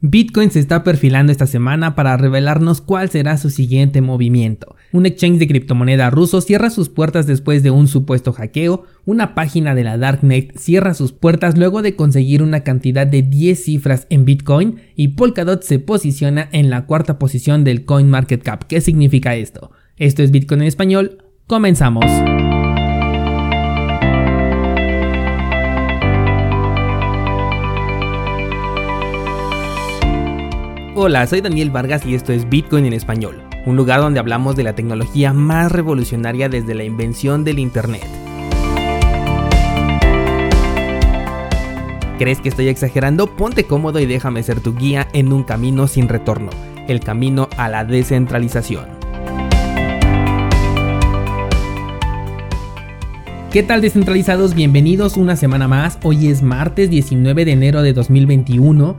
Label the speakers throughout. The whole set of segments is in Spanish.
Speaker 1: Bitcoin se está perfilando esta semana para revelarnos cuál será su siguiente movimiento. Un exchange de criptomoneda ruso cierra sus puertas después de un supuesto hackeo, una página de la Darknet cierra sus puertas luego de conseguir una cantidad de 10 cifras en Bitcoin y Polkadot se posiciona en la cuarta posición del CoinMarketCap. ¿Qué significa esto? Esto es Bitcoin en español. Comenzamos. Hola, soy Daniel Vargas y esto es Bitcoin en español, un lugar donde hablamos de la tecnología más revolucionaria desde la invención del Internet. ¿Crees que estoy exagerando? Ponte cómodo y déjame ser tu guía en un camino sin retorno, el camino a la descentralización. ¿Qué tal descentralizados? Bienvenidos una semana más. Hoy es martes 19 de enero de 2021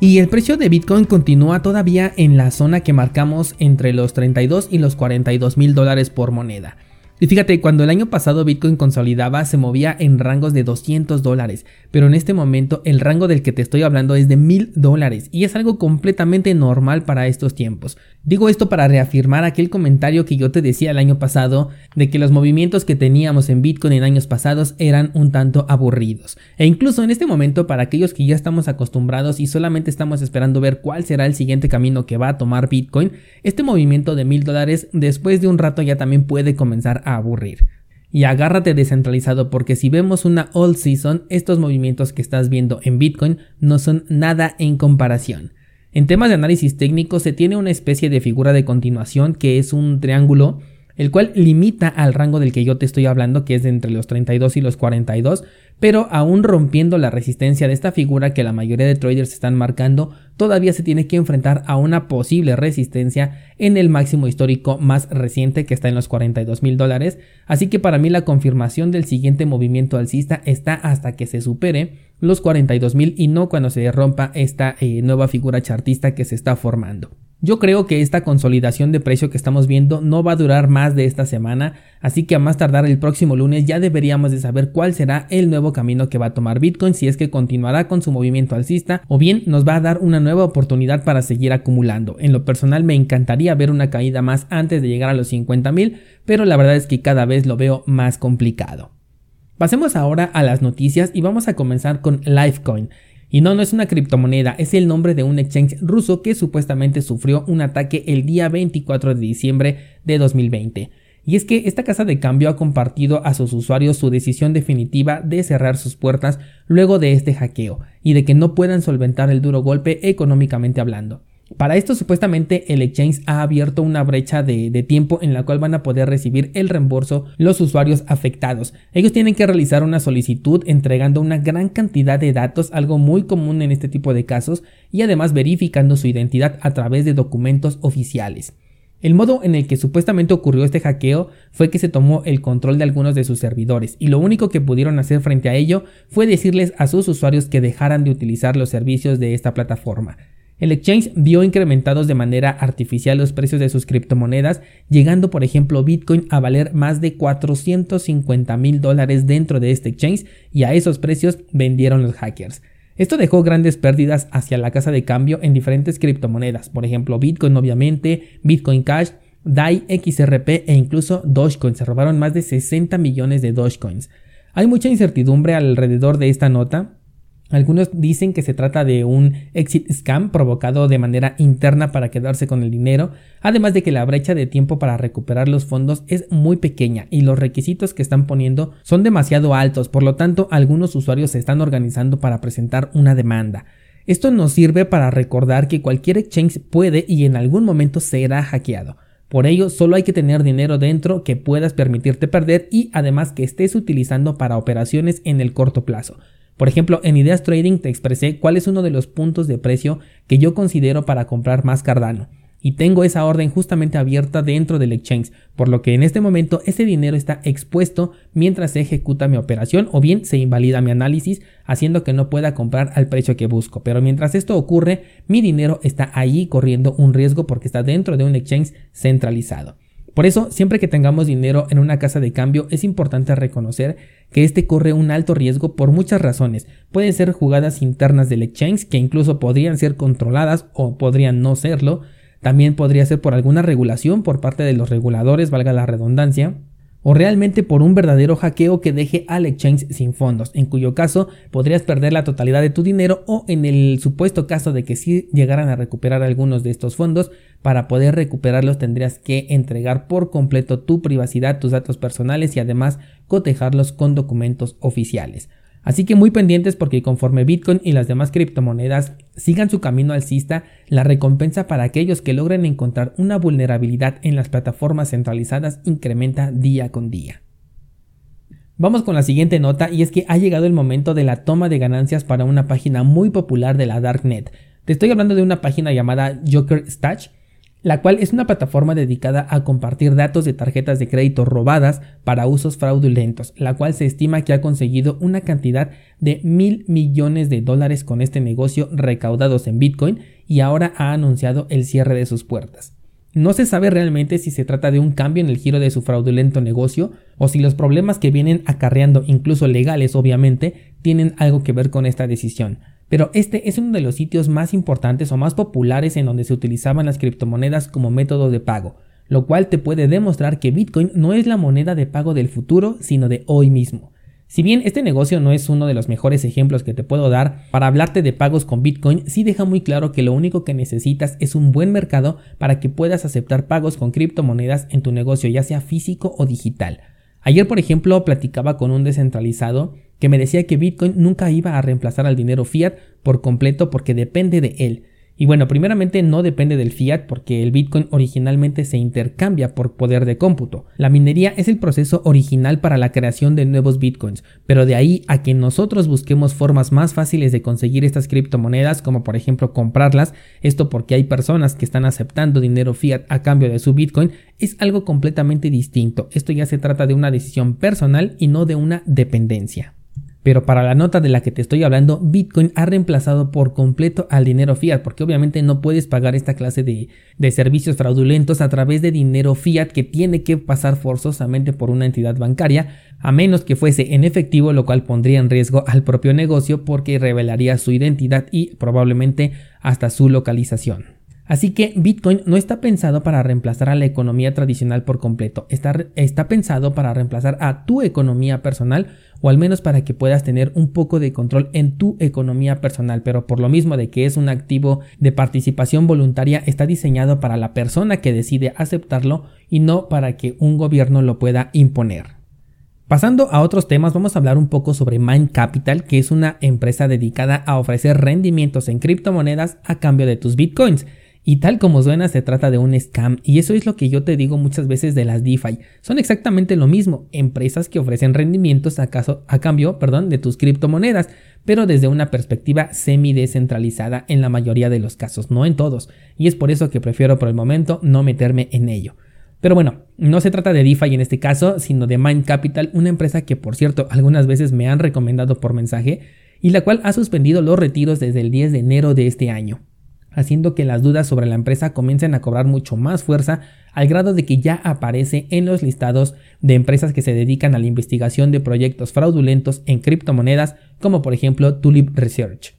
Speaker 1: y el precio de Bitcoin continúa todavía en la zona que marcamos entre los 32 y los 42 mil dólares por moneda. Y fíjate, cuando el año pasado Bitcoin consolidaba se movía en rangos de 200 dólares, pero en este momento el rango del que te estoy hablando es de 1000 dólares y es algo completamente normal para estos tiempos. Digo esto para reafirmar aquel comentario que yo te decía el año pasado de que los movimientos que teníamos en Bitcoin en años pasados eran un tanto aburridos. E incluso en este momento para aquellos que ya estamos acostumbrados y solamente estamos esperando ver cuál será el siguiente camino que va a tomar Bitcoin, este movimiento de 1000 dólares después de un rato ya también puede comenzar a aburrir. Y agárrate descentralizado porque si vemos una all season, estos movimientos que estás viendo en Bitcoin no son nada en comparación. En temas de análisis técnico se tiene una especie de figura de continuación que es un triángulo el cual limita al rango del que yo te estoy hablando, que es de entre los 32 y los 42, pero aún rompiendo la resistencia de esta figura que la mayoría de traders están marcando, todavía se tiene que enfrentar a una posible resistencia en el máximo histórico más reciente que está en los 42 mil dólares, así que para mí la confirmación del siguiente movimiento alcista está hasta que se supere los 42 mil y no cuando se rompa esta eh, nueva figura chartista que se está formando. Yo creo que esta consolidación de precio que estamos viendo no va a durar más de esta semana, así que a más tardar el próximo lunes ya deberíamos de saber cuál será el nuevo camino que va a tomar Bitcoin, si es que continuará con su movimiento alcista o bien nos va a dar una nueva oportunidad para seguir acumulando. En lo personal me encantaría ver una caída más antes de llegar a los 50 mil, pero la verdad es que cada vez lo veo más complicado. Pasemos ahora a las noticias y vamos a comenzar con Lifecoin. Y no, no es una criptomoneda, es el nombre de un exchange ruso que supuestamente sufrió un ataque el día 24 de diciembre de 2020. Y es que esta casa de cambio ha compartido a sus usuarios su decisión definitiva de cerrar sus puertas luego de este hackeo y de que no puedan solventar el duro golpe económicamente hablando. Para esto supuestamente el exchange ha abierto una brecha de, tiempo en la cual van a poder recibir el reembolso los usuarios afectados. Ellos tienen que realizar una solicitud entregando una gran cantidad de datos, algo muy común en este tipo de casos, y además verificando su identidad a través de documentos oficiales. El modo en el que supuestamente ocurrió este hackeo fue que se tomó el control de algunos de sus servidores y lo único que pudieron hacer frente a ello fue decirles a sus usuarios que dejaran de utilizar los servicios de esta plataforma. El exchange vio incrementados de manera artificial los precios de sus criptomonedas, llegando por ejemplo Bitcoin a valer más de 450 mil dólares dentro de este exchange y a esos precios vendieron los hackers. Esto dejó grandes pérdidas hacia la casa de cambio en diferentes criptomonedas, por ejemplo Bitcoin obviamente, Bitcoin Cash, DAI, XRP e incluso Dogecoin. Se robaron más de 60 millones de Dogecoins. Hay mucha incertidumbre alrededor de esta nota, algunos dicen que se trata de un exit scam provocado de manera interna para quedarse con el dinero, además de que la brecha de tiempo para recuperar los fondos es muy pequeña y los requisitos que están poniendo son demasiado altos, por lo tanto algunos usuarios se están organizando para presentar una demanda. Esto nos sirve para recordar que cualquier exchange puede y en algún momento será hackeado. Por ello, solo hay que tener dinero dentro que puedas permitirte perder y además que estés utilizando para operaciones en el corto plazo. Por ejemplo, en Ideas Trading te expresé cuál es uno de los puntos de precio que yo considero para comprar más Cardano. Y tengo esa orden justamente abierta dentro del exchange, por lo que en este momento ese dinero está expuesto mientras se ejecuta mi operación o bien se invalida mi análisis haciendo que no pueda comprar al precio que busco. Pero mientras esto ocurre, mi dinero está ahí corriendo un riesgo porque está dentro de un exchange centralizado. Por eso, siempre que tengamos dinero en una casa de cambio, es importante reconocer que este corre un alto riesgo por muchas razones. Pueden ser jugadas internas del exchange que incluso podrían ser controladas o podrían no serlo. También podría ser por alguna regulación por parte de los reguladores, valga la redundancia o realmente por un verdadero hackeo que deje al exchange sin fondos, en cuyo caso podrías perder la totalidad de tu dinero o en el supuesto caso de que si llegaran a recuperar algunos de estos fondos, para poder recuperarlos tendrías que entregar por completo tu privacidad, tus datos personales y además cotejarlos con documentos oficiales. Así que muy pendientes porque conforme Bitcoin y las demás criptomonedas sigan su camino alcista, la recompensa para aquellos que logren encontrar una vulnerabilidad en las plataformas centralizadas incrementa día con día. Vamos con la siguiente nota y es que ha llegado el momento de la toma de ganancias para una página muy popular de la Darknet. Te estoy hablando de una página llamada Joker Stash la cual es una plataforma dedicada a compartir datos de tarjetas de crédito robadas para usos fraudulentos, la cual se estima que ha conseguido una cantidad de mil millones de dólares con este negocio recaudados en Bitcoin y ahora ha anunciado el cierre de sus puertas. No se sabe realmente si se trata de un cambio en el giro de su fraudulento negocio o si los problemas que vienen acarreando, incluso legales obviamente, tienen algo que ver con esta decisión. Pero este es uno de los sitios más importantes o más populares en donde se utilizaban las criptomonedas como método de pago, lo cual te puede demostrar que Bitcoin no es la moneda de pago del futuro, sino de hoy mismo. Si bien este negocio no es uno de los mejores ejemplos que te puedo dar para hablarte de pagos con Bitcoin, sí deja muy claro que lo único que necesitas es un buen mercado para que puedas aceptar pagos con criptomonedas en tu negocio, ya sea físico o digital. Ayer, por ejemplo, platicaba con un descentralizado que me decía que Bitcoin nunca iba a reemplazar al dinero fiat por completo porque depende de él. Y bueno, primeramente no depende del fiat porque el Bitcoin originalmente se intercambia por poder de cómputo. La minería es el proceso original para la creación de nuevos Bitcoins, pero de ahí a que nosotros busquemos formas más fáciles de conseguir estas criptomonedas, como por ejemplo comprarlas, esto porque hay personas que están aceptando dinero fiat a cambio de su Bitcoin, es algo completamente distinto. Esto ya se trata de una decisión personal y no de una dependencia. Pero para la nota de la que te estoy hablando, Bitcoin ha reemplazado por completo al dinero fiat, porque obviamente no puedes pagar esta clase de, servicios fraudulentos a través de dinero fiat que tiene que pasar forzosamente por una entidad bancaria, a menos que fuese en efectivo, lo cual pondría en riesgo al propio negocio porque revelaría su identidad y probablemente hasta su localización. Así que Bitcoin no está pensado para reemplazar a la economía tradicional por completo, está, está, pensado para reemplazar a tu economía personal o al menos para que puedas tener un poco de control en tu economía personal, pero por lo mismo de que es un activo de participación voluntaria, está diseñado para la persona que decide aceptarlo y no para que un gobierno lo pueda imponer. Pasando a otros temas, vamos a hablar un poco sobre Mind Capital, que es una empresa dedicada a ofrecer rendimientos en criptomonedas a cambio de tus bitcoins. Y tal como suena, se trata de un scam. Y eso es lo que yo te digo muchas veces de las DeFi. Son exactamente lo mismo, empresas que ofrecen rendimientos a, a cambio de tus criptomonedas, pero desde una perspectiva semi-descentralizada en la mayoría de los casos, no en todos. Y es por eso que prefiero por el momento no meterme en ello. Pero bueno, no se trata de DeFi en este caso, sino de Mind Capital, una empresa que por cierto algunas veces me han recomendado por mensaje y la cual ha suspendido los retiros desde el 10 de enero de este año haciendo que las dudas sobre la empresa comiencen a cobrar mucho más fuerza al grado de que ya aparece en los listados de empresas que se dedican a la investigación de proyectos fraudulentos en criptomonedas como por ejemplo Tulip Research.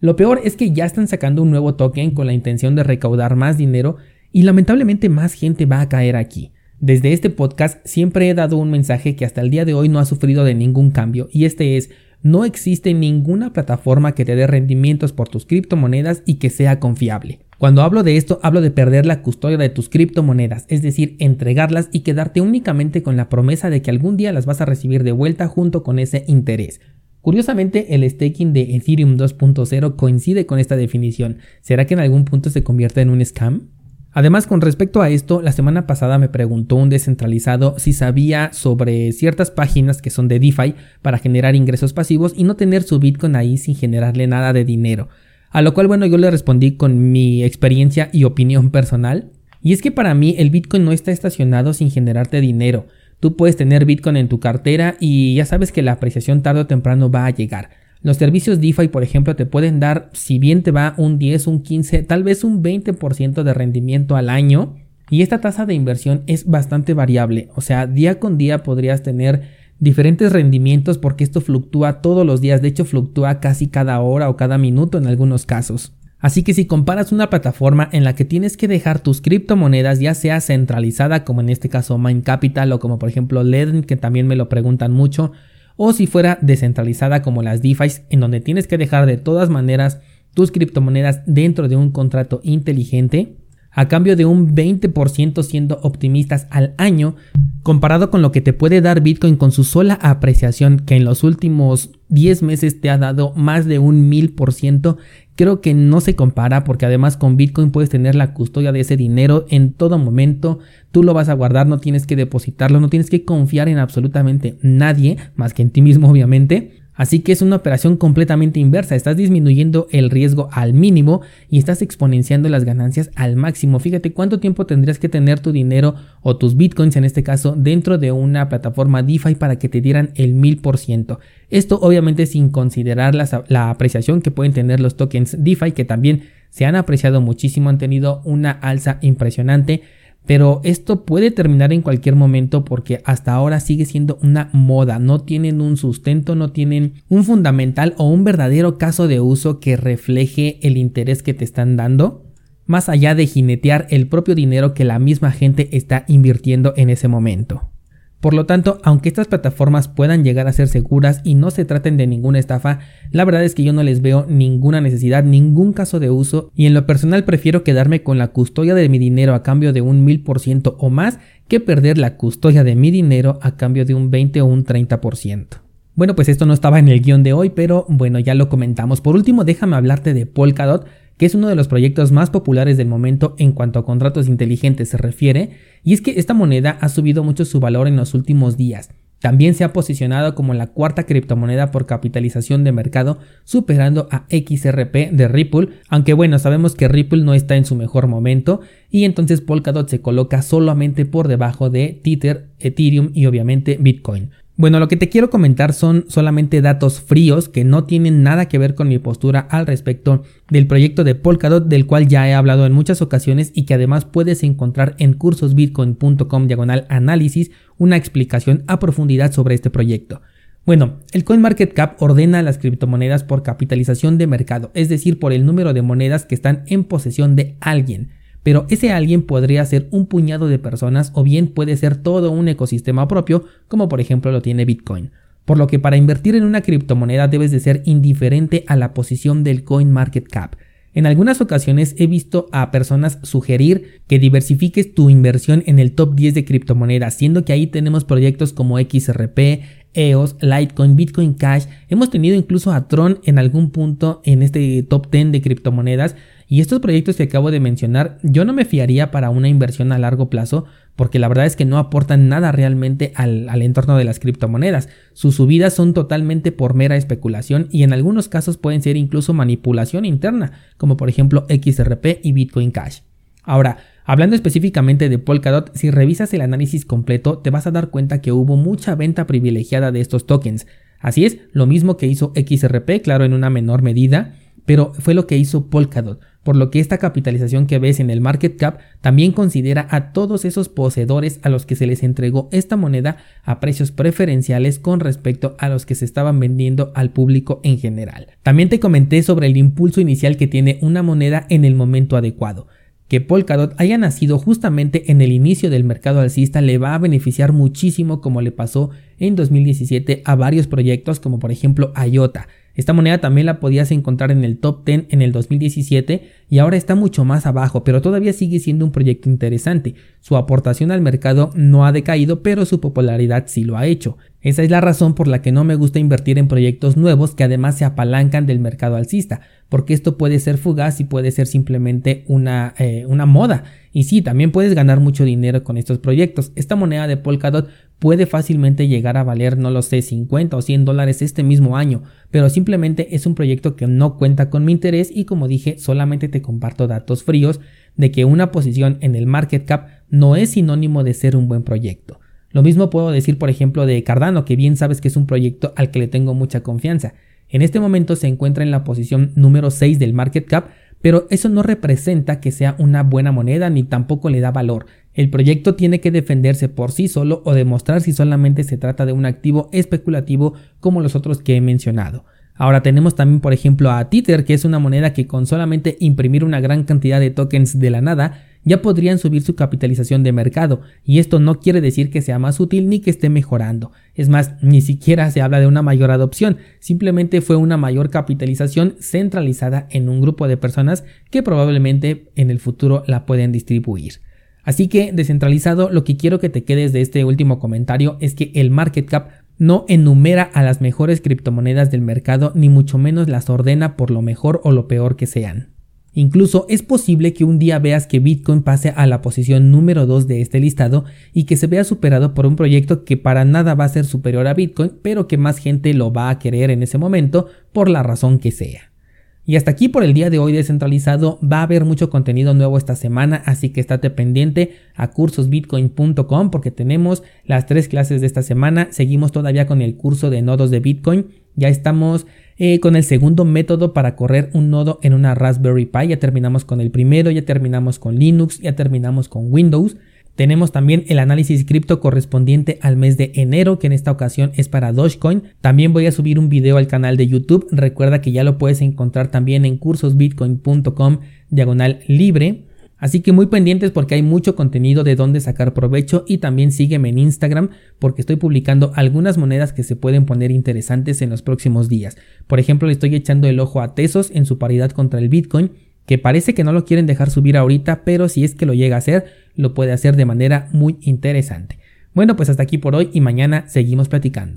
Speaker 1: Lo peor es que ya están sacando un nuevo token con la intención de recaudar más dinero y lamentablemente más gente va a caer aquí. Desde este podcast siempre he dado un mensaje que hasta el día de hoy no ha sufrido de ningún cambio y este es no existe ninguna plataforma que te dé rendimientos por tus criptomonedas y que sea confiable. Cuando hablo de esto, hablo de perder la custodia de tus criptomonedas, es decir, entregarlas y quedarte únicamente con la promesa de que algún día las vas a recibir de vuelta junto con ese interés. Curiosamente, el staking de Ethereum 2.0 coincide con esta definición. ¿Será que en algún punto se convierte en un scam? Además, con respecto a esto, la semana pasada me preguntó un descentralizado si sabía sobre ciertas páginas que son de DeFi para generar ingresos pasivos y no tener su Bitcoin ahí sin generarle nada de dinero. A lo cual, bueno, yo le respondí con mi experiencia y opinión personal. Y es que para mí el Bitcoin no está estacionado sin generarte dinero. Tú puedes tener Bitcoin en tu cartera y ya sabes que la apreciación tarde o temprano va a llegar. Los servicios DeFi, por ejemplo, te pueden dar, si bien te va un 10, un 15, tal vez un 20% de rendimiento al año, Y esta tasa de inversión es bastante variable, o sea, día con día podrías tener diferentes rendimientos porque esto fluctúa todos los días, de hecho fluctúa casi cada hora o cada minuto en algunos casos. Así que si comparas una plataforma en la que tienes que dejar tus criptomonedas ya sea centralizada como en este caso Mind Capital o como por ejemplo Ledn que también me lo preguntan mucho o si fuera descentralizada como las DeFi en donde tienes que dejar de todas maneras tus criptomonedas dentro de un contrato inteligente a cambio de un 20% siendo optimistas al año, comparado con lo que te puede dar Bitcoin con su sola apreciación que en los últimos 10 meses te ha dado más de un 1000%, creo que no se compara porque además con Bitcoin puedes tener la custodia de ese dinero en todo momento, tú lo vas a guardar, no tienes que depositarlo, no tienes que confiar en absolutamente nadie, más que en ti mismo obviamente. Así que es una operación completamente inversa, estás disminuyendo el riesgo al mínimo y estás exponenciando las ganancias al máximo. Fíjate cuánto tiempo tendrías que tener tu dinero o tus bitcoins en este caso dentro de una plataforma DeFi para que te dieran el 1000%. Esto obviamente sin considerar la, la apreciación que pueden tener los tokens DeFi que también se han apreciado muchísimo, han tenido una alza impresionante pero esto puede terminar en cualquier momento porque hasta ahora sigue siendo una moda, no tienen un sustento, no tienen un fundamental o un verdadero caso de uso que refleje el interés que te están dando, más allá de jinetear el propio dinero que la misma gente está invirtiendo en ese momento. Por lo tanto, aunque estas plataformas puedan llegar a ser seguras y no se traten de ninguna estafa, la verdad es que yo no les veo ninguna necesidad, ningún caso de uso y en lo personal prefiero quedarme con la custodia de mi dinero a cambio de un 1000% o más que perder la custodia de mi dinero a cambio de un 20 o un 30%. Bueno, pues esto no estaba en el guion de hoy, pero bueno, ya lo comentamos. Por último, déjame hablarte de Polkadot, que es uno de los proyectos más populares del momento en cuanto a contratos inteligentes se refiere, y es que esta moneda ha subido mucho su valor en los últimos días. También se ha posicionado como la cuarta criptomoneda por capitalización de mercado, superando a XRP de Ripple, aunque bueno, sabemos que Ripple no está en su mejor momento y entonces Polkadot se coloca solamente por debajo de Tether, Ethereum y obviamente Bitcoin. Bueno, lo que te quiero comentar son solamente datos fríos que no tienen nada que ver con mi postura al respecto del proyecto de Polkadot del cual ya he hablado en muchas ocasiones y que además puedes encontrar en cursosbitcoin.com diagonal análisis una explicación a profundidad sobre este proyecto. Bueno, el CoinMarketCap ordena las criptomonedas por capitalización de mercado, es decir, por el número de monedas que están en posesión de alguien pero ese alguien podría ser un puñado de personas o bien puede ser todo un ecosistema propio, como por ejemplo lo tiene Bitcoin. Por lo que para invertir en una criptomoneda debes de ser indiferente a la posición del coin market cap. En algunas ocasiones he visto a personas sugerir que diversifiques tu inversión en el top 10 de criptomonedas, siendo que ahí tenemos proyectos como XRP, EOS, Litecoin, Bitcoin Cash. Hemos tenido incluso a Tron en algún punto en este top 10 de criptomonedas. Y estos proyectos que acabo de mencionar, yo no me fiaría para una inversión a largo plazo, porque la verdad es que no aportan nada realmente al, al, entorno de las criptomonedas. Sus subidas son totalmente por mera especulación y en algunos casos pueden ser incluso manipulación interna, como por ejemplo XRP y Bitcoin Cash. Ahora, hablando específicamente de Polkadot, si revisas el análisis completo te vas a dar cuenta que hubo mucha venta privilegiada de estos tokens. Así es, lo mismo que hizo XRP, claro en una menor medida, pero fue lo que hizo Polkadot, por lo que esta capitalización que ves en el market cap también considera a todos esos poseedores a los que se les entregó esta moneda a precios preferenciales con respecto a los que se estaban vendiendo al público en general. También te comenté sobre el impulso inicial que tiene una moneda en el momento adecuado. Que Polkadot haya nacido justamente en el inicio del mercado alcista le va a beneficiar muchísimo como le pasó en 2017 a varios proyectos como por ejemplo IOTA, esta moneda también la podías encontrar en el top 10 en el 2017 y ahora está mucho más abajo, pero todavía sigue siendo un proyecto interesante. Su aportación al mercado no ha decaído, pero su popularidad sí lo ha hecho. Esa es la razón por la que no me gusta invertir en proyectos nuevos que además se apalancan del mercado alcista, porque esto puede ser fugaz y puede ser simplemente una, eh, una moda. Y sí, también puedes ganar mucho dinero con estos proyectos. Esta moneda de Polkadot puede fácilmente llegar a valer, no lo sé, 50 o 100 dólares este mismo año, pero simplemente es un proyecto que no cuenta con mi interés y como dije, solamente te comparto datos fríos de que una posición en el market cap no es sinónimo de ser un buen proyecto. Lo mismo puedo decir, por ejemplo, de Cardano, que bien sabes que es un proyecto al que le tengo mucha confianza. En este momento se encuentra en la posición número 6 del market cap, pero eso no representa que sea una buena moneda ni tampoco le da valor. El proyecto tiene que defenderse por sí solo o demostrar si solamente se trata de un activo especulativo como los otros que he mencionado. Ahora tenemos también por ejemplo a Tether, que es una moneda que con solamente imprimir una gran cantidad de tokens de la nada ya podrían subir su capitalización de mercado, y esto no quiere decir que sea más útil ni que esté mejorando. Es más, ni siquiera se habla de una mayor adopción, simplemente fue una mayor capitalización centralizada en un grupo de personas que probablemente en el futuro la pueden distribuir. Así que, descentralizado, lo que quiero que te quedes de este último comentario es que el market cap no enumera a las mejores criptomonedas del mercado ni mucho menos las ordena por lo mejor o lo peor que sean. Incluso es posible que un día veas que Bitcoin pase a la posición número 2 de este listado y que se vea superado por un proyecto que para nada va a ser superior a Bitcoin, pero que más gente lo va a querer en ese momento por la razón que sea. Y hasta aquí por el día de hoy descentralizado, va a haber mucho contenido nuevo esta semana, así que estate pendiente a cursosbitcoin.com porque tenemos las tres clases de esta semana, seguimos todavía con el curso de nodos de Bitcoin, ya estamos eh, con el segundo método para correr un nodo en una Raspberry Pi. Ya terminamos con el primero, ya terminamos con Linux, ya terminamos con Windows. Tenemos también el análisis cripto correspondiente al mes de enero, que en esta ocasión es para Dogecoin. También voy a subir un video al canal de YouTube. Recuerda que ya lo puedes encontrar también en cursosbitcoin.com diagonal libre. Así que muy pendientes porque hay mucho contenido de dónde sacar provecho y también sígueme en Instagram porque estoy publicando algunas monedas que se pueden poner interesantes en los próximos días. Por ejemplo, le estoy echando el ojo a Tesos en su paridad contra el Bitcoin, que parece que no lo quieren dejar subir ahorita, pero si es que lo llega a hacer, lo puede hacer de manera muy interesante. Bueno, pues hasta aquí por hoy y mañana seguimos platicando.